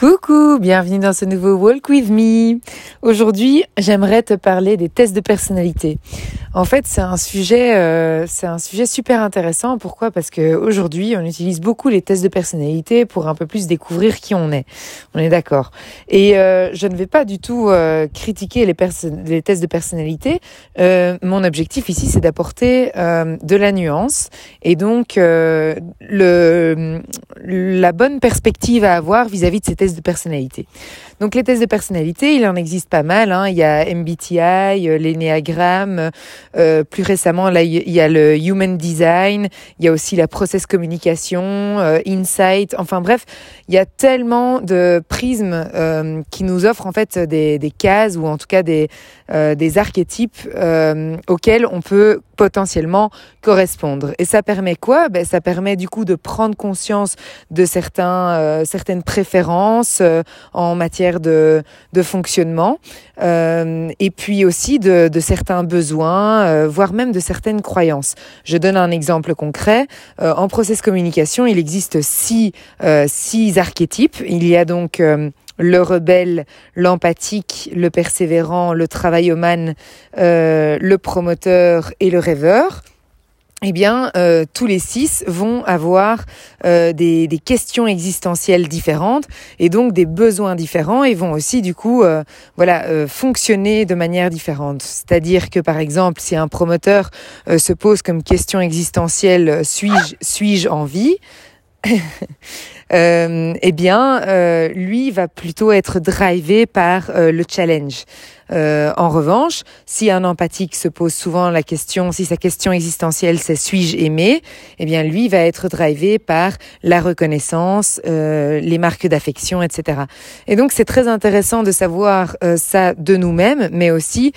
Coucou, bienvenue dans ce nouveau Walk With Me. Aujourd'hui, j'aimerais te parler des tests de personnalité. En fait, c'est un sujet, euh, c'est un sujet super intéressant. Pourquoi? Parce que aujourd'hui, on utilise beaucoup les tests de personnalité pour un peu plus découvrir qui on est. On est d'accord. Et euh, je ne vais pas du tout euh, critiquer les, les, tests de personnalité. mon objectif ici, c'est d'apporter de la nuance et donc le la bonne perspective à avoir vis-à-vis -vis de ces tests de personnalité. Donc les tests de personnalité, il en existe pas mal. Hein. Il y a MBTI, euh, l'énéagramme. Euh, plus récemment, là, il y a le Human Design. Il y a aussi la Process Communication, euh, Insight. Enfin bref, il y a tellement de prismes euh, qui nous offrent en fait des, des, cases ou en tout cas des, euh, des archétypes auxquels on peut potentiellement correspondre. Et ça permet quoi? Ben, Ça permet du coup de prendre conscience de certains, certaines préférences en matière de, de fonctionnement, euh, et puis aussi de, de certains besoins, euh, voire même de certaines croyances. Je donne un exemple concret. Euh, en process communication, il existe six, six archétypes. Il y a donc le rebelle, l'empathique, le persévérant, le travailloman, euh, le promoteur et le rêveur eh bien, euh, tous les six vont avoir euh, des, des, questions existentielles différentes et donc des besoins différents et vont aussi du coup, euh, voilà, fonctionner de manière différente. C'est-à-dire que par exemple, si un promoteur se pose comme question existentielle suis-je suis-je en vie? eh bien, lui va plutôt être drivé par le challenge. Euh, en revanche, si un empathique se pose souvent la question, si sa question existentielle c'est suis-je aimé, eh bien lui va être drivé par la reconnaissance, euh, les marques d'affection, etc. Et donc c'est très intéressant de savoir euh, ça de nous-mêmes, mais aussi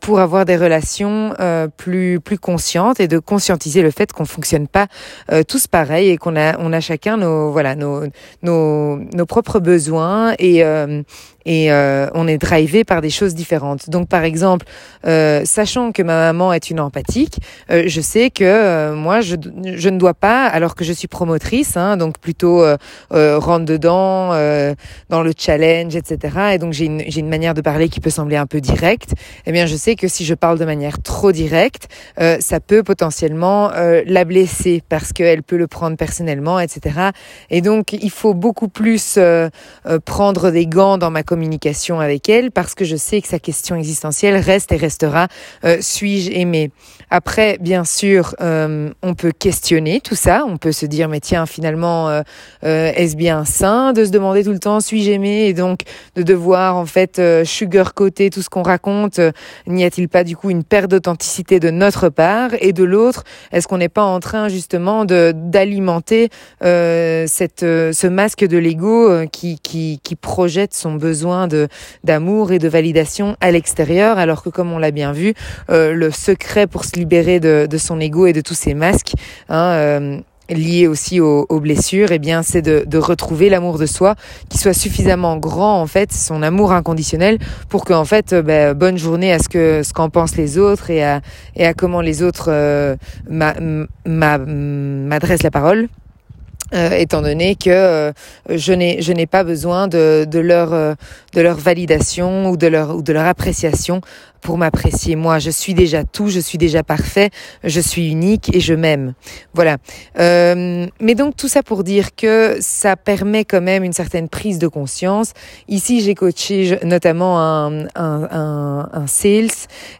pour avoir des relations plus plus conscientes et de conscientiser le fait qu'on fonctionne pas tous pareil et qu'on a on a chacun nos voilà nos nos, propres besoins et et on est drivé par des choses différentes donc par exemple, euh, sachant que ma maman est une empathique, euh, je sais que euh, moi je, je, ne dois pas, alors que je suis promotrice, hein, donc plutôt rentrer dedans dans le challenge, etc. Et donc j'ai une, j'ai une manière de parler qui peut sembler un peu directe. Eh bien, je sais que si je parle de manière trop directe, ça peut potentiellement la blesser parce qu'elle peut le prendre personnellement, etc. Et donc il faut beaucoup plus prendre des gants dans ma avec elle parce que je sais que sa question existentielle reste et restera euh, suis-je aimé? Après, bien sûr, euh, on peut questionner tout ça. On peut se dire mais tiens, finalement, euh, est-ce bien sain de se demander tout le temps suis-je aimé? Et donc de devoir en fait sugar-coater tout ce qu'on raconte N'y a-t-il pas du coup une perte d'authenticité de notre part? Et de l'autre Est-ce qu'on n'est pas en train justement de d'alimenter cette ce masque de l'ego qui qui projette son besoin de d'amour et de validation à l'extérieur, alors que comme on l'a bien vu, euh, le secret pour se libérer de, son ego et de tous ces masques, hein, euh, liés aussi aux, blessures, eh bien, c'est de, retrouver l'amour de soi qui soit suffisamment grand en fait, son amour inconditionnel, pour qu'en fait, euh, ben, bonne journée à ce que ce qu'en pensent les autres et à et à comment les autres m'adressent la parole. Euh, étant donné que euh, je n'ai pas besoin de, de leur euh, de leur validation ou de leur ou de leur appréciation pour m'apprécier moi. Je suis déjà tout, je suis déjà parfait, je suis unique et je m'aime. Voilà. Euh, mais donc tout ça pour dire que ça permet quand même une certaine prise de conscience. Ici, j'ai coaché notamment un, sales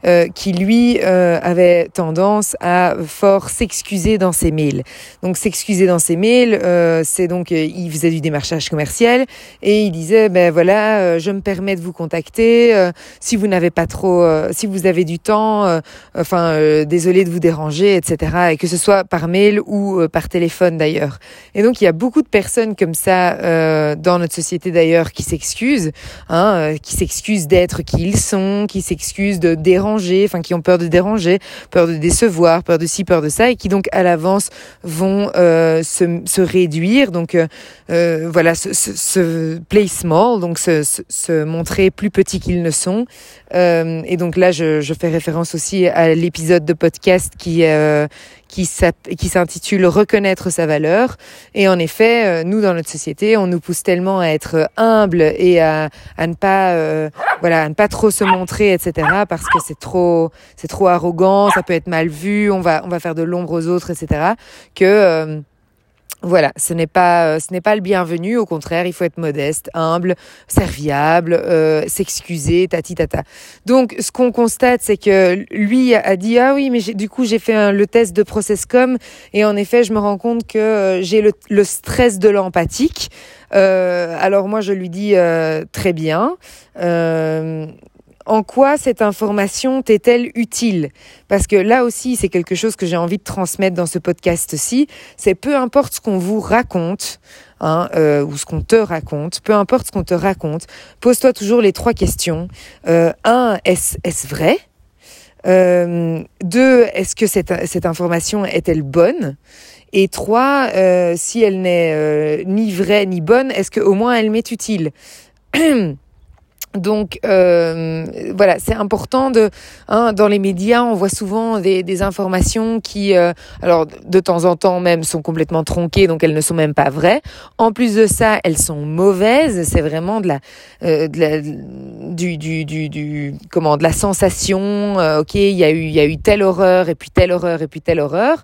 euh, qui lui euh, avait tendance à fort s'excuser dans ses mails. Donc s'excuser dans ses mails, c'est donc il faisait du démarchage commercial et il disait ben voilà, je me permets de vous contacter si vous n'avez pas trop euh, si vous avez du temps, euh, enfin, euh, désolé de vous déranger, etc. Et que ce soit par mail ou par téléphone d'ailleurs. Et donc il y a beaucoup de personnes comme ça dans notre société d'ailleurs qui s'excusent, hein, qui s'excusent d'être qui ils sont, qui s'excusent de déranger, enfin qui ont peur de déranger, peur de décevoir, peur de ci, peur de ça, et qui donc à l'avance vont se, réduire. Donc voilà, se, play small, donc se, montrer plus petit qu'ils ne sont. et donc donc là, je, je, fais référence aussi à l'épisode de podcast qui euh, qui s'intitule Reconnaître sa valeur. Et en effet, euh, nous dans notre société, on nous pousse tellement à être humble et à, à ne pas euh, voilà à ne pas trop se montrer, etc. Parce que c'est trop c'est trop arrogant, ça peut être mal vu, on va on va faire de l'ombre aux autres, etc. Que voilà, ce n'est pas euh, ce n'est pas le bienvenu. Au contraire, il faut être modeste, humble, serviable, euh, s'excuser, tati tata. Donc, ce qu'on constate, c'est que lui a dit ah oui, mais du coup j'ai fait le test de processcom et en effet, je me rends compte que euh, j'ai le, le, stress de l'empathique. Euh, alors moi, je lui dis très bien en quoi cette information t'est-elle utile? Parce que là aussi, c'est quelque chose que j'ai envie de transmettre dans ce podcast-ci. C'est peu importe ce qu'on vous raconte, hein, euh, ou ce qu'on te raconte, peu importe ce qu'on te raconte, pose-toi toujours les trois questions. Euh, un, est-ce vrai? Euh, Deux, est-ce que cette, cette information est-elle bonne? Et trois, si elle n'est ni vraie ni bonne, est-ce qu'au moins elle m'est utile? Donc euh, voilà, c'est important de hein, dans les médias, on voit souvent des, des informations qui, euh, alors de temps en temps même, sont complètement tronquées, donc elles ne sont même pas vraies. En plus de ça, elles sont mauvaises. C'est vraiment de la, euh, de la du, du, du, du, comment, de la sensation. Euh, ok, il y a eu il y a eu telle horreur et puis telle horreur et puis telle horreur.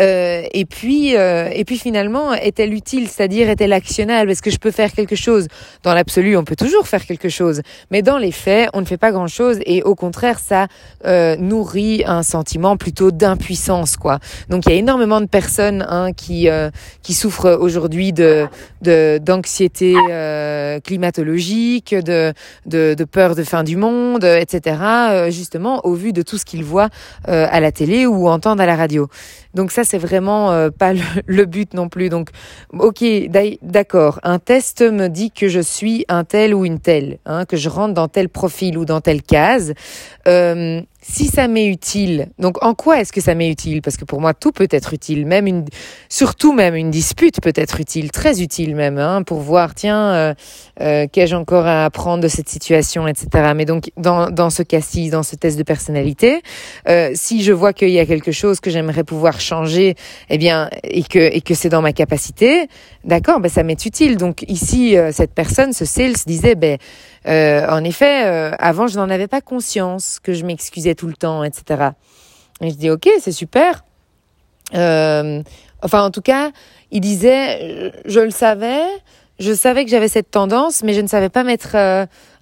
Euh, et puis et puis finalement, est-elle utile? C'est-à-dire est-elle actionnable? Est-ce que je peux faire quelque chose? Dans l'absolu, on peut toujours faire quelque chose. Mais dans les faits, on ne fait pas grand-chose et au contraire, ça euh, nourrit un sentiment plutôt d'impuissance, quoi. Donc il y a énormément de personnes hein, qui euh, qui souffrent aujourd'hui de d'anxiété euh, climatologique, de, de, de peur de fin du monde, etc. Euh, justement au vu de tout ce qu'ils voient à la télé ou entendent à la radio. Donc ça, c'est vraiment pas le, but non plus. Donc, ok, d'accord. Un test me dit que je suis un tel ou une telle, hein, que je rentre dans tel profil ou dans telle case. Euh, si ça m'est utile, donc en quoi est-ce que ça m'est utile? Parce que pour moi, tout peut être utile, même une, surtout même une dispute peut être utile, très utile même, hein, pour voir, tiens, euh, euh, qu'ai-je encore à apprendre de cette situation, etc. Mais donc, dans, dans ce cas-ci, dans ce test de personnalité, euh, si je vois qu'il y a quelque chose que j'aimerais pouvoir changer, eh bien, et que, et que c'est dans ma capacité, d'accord, ben ça m'est utile. Donc ici, euh, cette personne, ce sales, disait, ben, euh, en effet, euh, avant, je n'en avais pas conscience que je m'excusais tout le temps, etc. Et je dis, ok, c'est super. Euh, enfin, en tout cas, il disait, je le savais, je savais que j'avais cette tendance, mais je ne savais pas mettre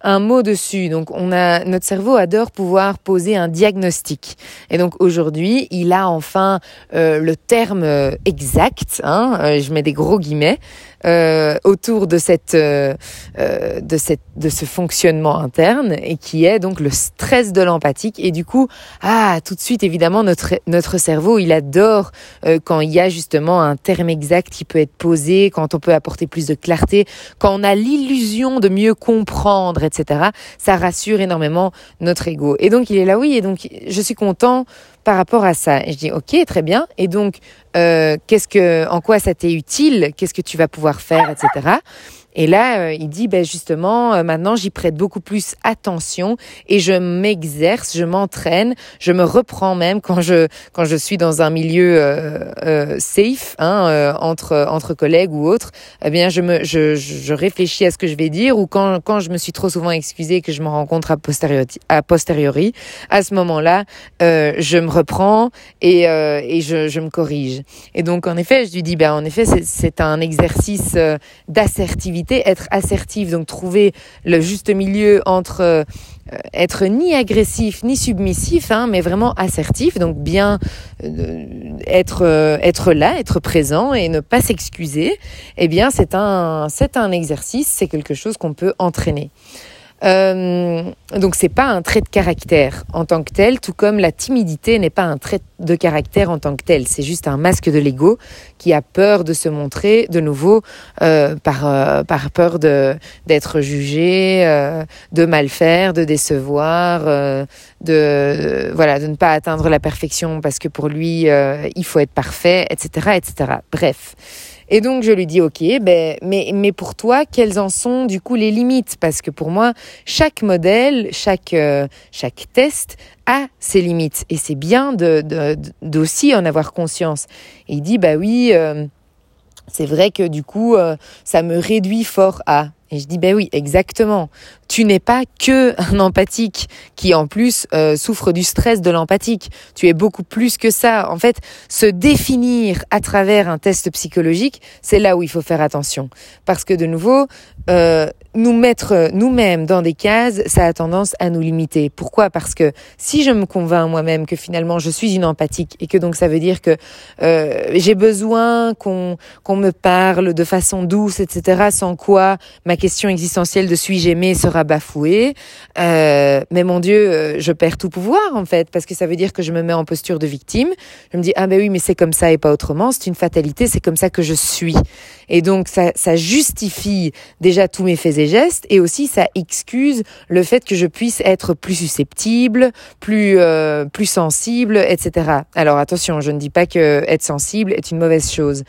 un mot dessus. Donc, on a notre cerveau adore pouvoir poser un diagnostic. Et donc aujourd'hui, il a enfin le terme exact. Hein, je mets des gros guillemets euh, autour de cette, euh, euh, de cette, de ce fonctionnement interne et qui est donc le stress de l'empathique. Et du coup, ah, tout de suite, évidemment, notre notre cerveau, il adore euh, quand il y a justement un terme exact qui peut être posé, quand on peut apporter plus de clarté, quand on a l'illusion de mieux comprendre, etc. Ça rassure énormément notre ego. Et donc il est là, oui. Et donc je suis content par rapport à ça. Et je dis ok, très bien. Et donc euh, qu'est-ce que, en quoi ça t'est utile? Qu'est-ce que tu vas pouvoir faire, etc. Et là, euh, il dit, ben justement, euh, maintenant, j'y prête beaucoup plus attention et je m'exerce, je m'entraîne, je me reprends même quand je quand je suis dans un milieu safe, hein, entre entre collègues ou autres. Eh bien, je me je, je réfléchis à ce que je vais dire ou quand quand je me suis trop souvent excusée que je me rencontre à posteriori, à posteriori, à ce moment-là, je me reprends et et je je me corrige. Et donc, en effet, je lui dis, ben en effet, c'est un exercice d'assertivité être assertif, donc trouver le juste milieu entre euh, être ni agressif ni submissif, hein, mais vraiment assertif, donc bien euh, être euh, être là, être présent et ne pas s'excuser. Eh bien, c'est un c'est un exercice, c'est quelque chose qu'on peut entraîner. Euh, donc c'est pas un trait de caractère en tant que tel, tout comme la timidité n'est pas un trait de caractère en tant que tel. C'est juste un masque de l'ego qui a peur de se montrer de nouveau euh, par euh, par peur de d'être jugé, euh, de mal faire, de décevoir, euh, de voilà de ne pas atteindre la perfection parce que pour lui il faut être parfait, etc., etc. Bref. Et donc je lui dis ok, ben mais mais pour toi, quelles en sont du coup les limites? Parce que pour moi, chaque modèle, chaque euh, chaque test a ses limites et c'est bien de d'aussi en avoir conscience. Et il dit bah oui. Euh, c'est vrai que du coup, euh, ça me réduit fort à. Et je dis, ben oui, exactement. Tu n'es pas que un empathique qui en plus euh, souffre du stress de l'empathique. Tu es beaucoup plus que ça. En fait, se définir à travers un test psychologique, c'est là où il faut faire attention. Parce que de nouveau, euh, nous mettre nous-mêmes dans des cases, ça a tendance à nous limiter. Pourquoi? Parce que si je me convainc moi-même que finalement je suis une empathique et que donc ça veut dire que euh, j'ai besoin qu'on qu'on me parle de façon douce, etc. Sans quoi ma question existentielle de suis-je aimé sera bafouée. Euh, mais mon Dieu, euh, je perds tout pouvoir en fait parce que ça veut dire que je me mets en posture de victime. Je me dis ah ben oui mais c'est comme ça et pas autrement. C'est une fatalité. C'est comme ça que je suis. Et donc ça ça justifie déjà tous mes faits gestes et aussi ça excuse le fait que je puisse être plus susceptible, plus euh, plus sensible, etc. Alors attention, je ne dis pas que être sensible est une mauvaise chose,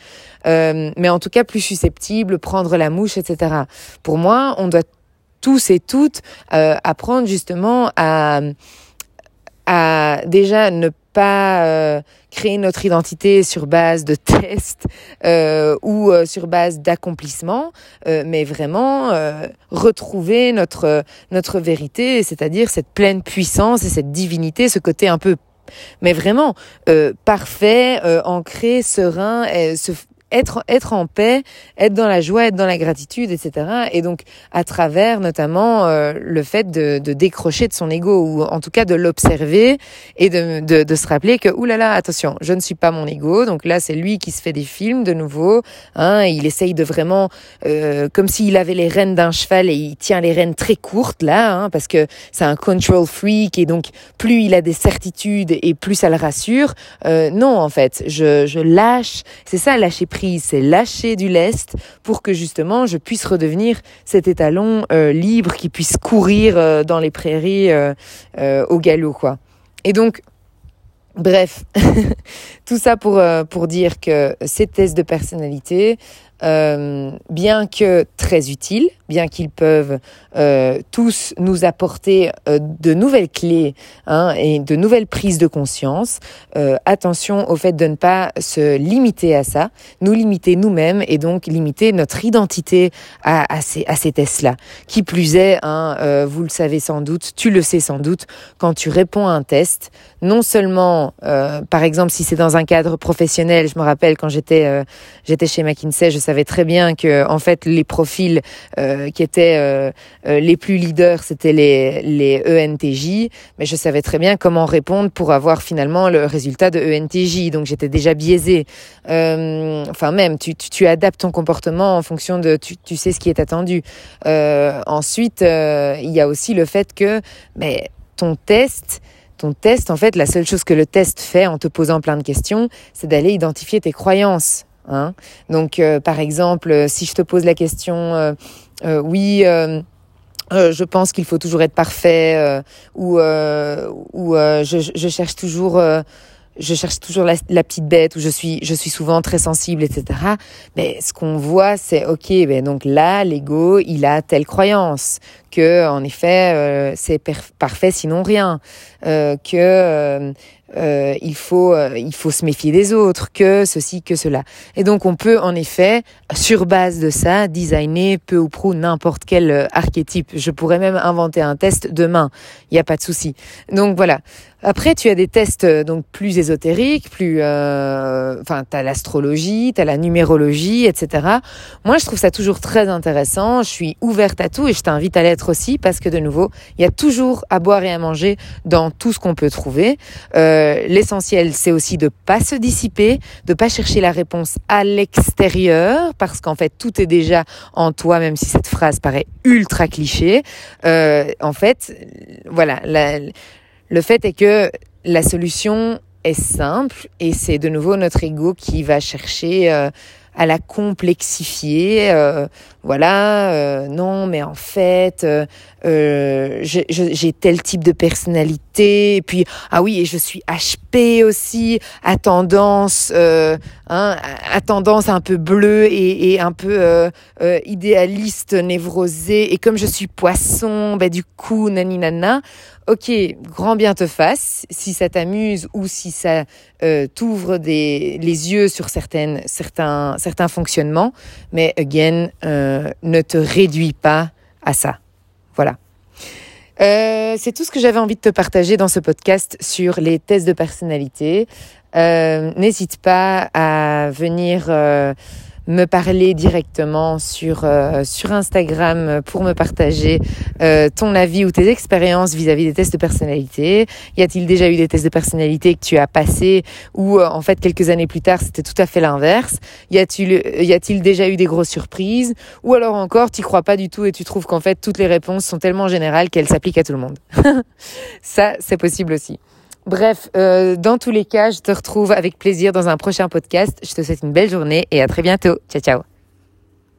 euh, mais en tout cas plus susceptible, prendre la mouche, etc. Pour moi, on doit tous et toutes euh, apprendre justement à à déjà ne pas euh, créer notre identité sur base de tests euh, ou euh, sur base d'accomplissements, mais vraiment retrouver notre notre vérité, c'est-à-dire cette pleine puissance et cette divinité, ce côté un peu mais vraiment parfait, ancré, serein, se, être, être en paix, être dans la joie, être dans la gratitude, etc. Et donc, à travers notamment euh, le fait de, de, décrocher de son ego, ou en tout cas de l'observer et de, de, de, se rappeler que, oulala, attention, je ne suis pas mon ego. Donc là, c'est lui qui se fait des films de nouveau. Hein, il essaye de vraiment, euh, comme s'il avait les rênes d'un cheval et il tient les rênes très courtes là, hein, parce que c'est un control freak et donc plus il a des certitudes et plus ça le rassure. Euh, non, en fait, je, je lâche. C'est ça, lâcher prise c'est lâcher du lest pour que justement je puisse redevenir cet étalon euh, libre qui puisse courir euh, dans les prairies euh, au galop quoi. Et donc Bref, tout ça pour, pour dire que ces tests de personnalité, bien que très utiles, bien qu'ils peuvent euh, tous nous apporter euh, de nouvelles clés hein, et de nouvelles prises de conscience, euh, attention au fait de ne pas se limiter à ça, nous limiter nous-mêmes et donc limiter notre identité à, ces, tests-là. Qui plus est, hein, vous le savez sans doute, tu le sais sans doute, quand tu réponds à un test, non seulement, par exemple, si c'est dans un cadre professionnel, je me rappelle quand j'étais chez McKinsey, je savais très bien que en fait les profils qui étaient euh, euh, les plus leaders, c'était les, les ENTJ, mais je savais très bien comment répondre pour avoir finalement le résultat de ENTJ, donc j'étais déjà biaisée. enfin même, tu, tu, adaptes ton comportement en fonction de, tu, tu sais ce qui est attendu. ensuite, il y a aussi le fait que, mais ton test, ton test, en fait, la seule chose que le test fait en te posant plein de questions, c'est d'aller identifier tes croyances. Hein Donc, par exemple, si je te pose la question, euh, oui. Euh, euh, je pense qu'il faut toujours être parfait ou je, cherche toujours je cherche toujours la, petite bête ou je suis je suis souvent très sensible etc mais ce qu'on voit c'est ok ben donc là l'ego il a telle croyance que en effet c'est parfait sinon rien que euh, il faut euh, il faut se méfier des autres, que ceci, que cela. Et donc on peut en effet, sur base de ça, designer peu ou prou n'importe quel euh, archétype. Je pourrais même inventer un test demain, il n'y a pas de souci. Donc voilà. Après, tu as des tests donc plus ésotériques, plus, euh, enfin, t'as l'astrologie, t'as la numérologie, etc. Moi, je trouve ça toujours très intéressant. Je suis ouverte à tout et je t'invite à l'être aussi parce que de nouveau, il y a toujours à boire et à manger dans tout ce qu'on peut trouver. Euh, euh, l'essentiel, c'est aussi de pas se dissiper, de pas chercher la réponse à l'extérieur, parce qu'en fait, tout est déjà en toi, même si cette phrase paraît ultra cliché. Euh, en fait, voilà, le fait est que la solution est simple et c'est de nouveau notre ego qui va chercher euh, à la complexifier. Euh, voilà, euh, non, mais en fait, euh, j'ai tel type de personnalité. Et puis, ah oui, et je suis HP aussi, à tendance, hein, à tendance un peu bleue et, et un peu idéaliste, névrosée. Et comme je suis poisson, ben du coup, nani nana ok, grand bien te fasse, si ça t'amuse ou si ça euh, t'ouvre les yeux sur certaines, certains, certains fonctionnements, mais again, euh, ne te réduis pas à ça. Voilà. Euh, c'est tout ce que j'avais envie de te partager dans ce podcast sur les tests de personnalité. N'hésite pas à venir me parler directement sur euh, sur Instagram pour me partager euh, ton avis ou tes expériences vis-à-vis des tests de personnalité. Y a-t-il déjà eu des tests de personnalité que tu as passés ou euh, en fait quelques années plus tard c'était tout à fait l'inverse? Y a-t-il y a-t-il déjà eu des grosses surprises? Ou alors encore tu crois pas du tout et tu trouves qu'en fait toutes les réponses sont tellement générales qu'elles s'appliquent à tout le monde. Ça c'est possible aussi. Bref, euh, dans tous les cas, je te retrouve avec plaisir dans un prochain podcast. Je te souhaite une belle journée et à très bientôt. Ciao, ciao.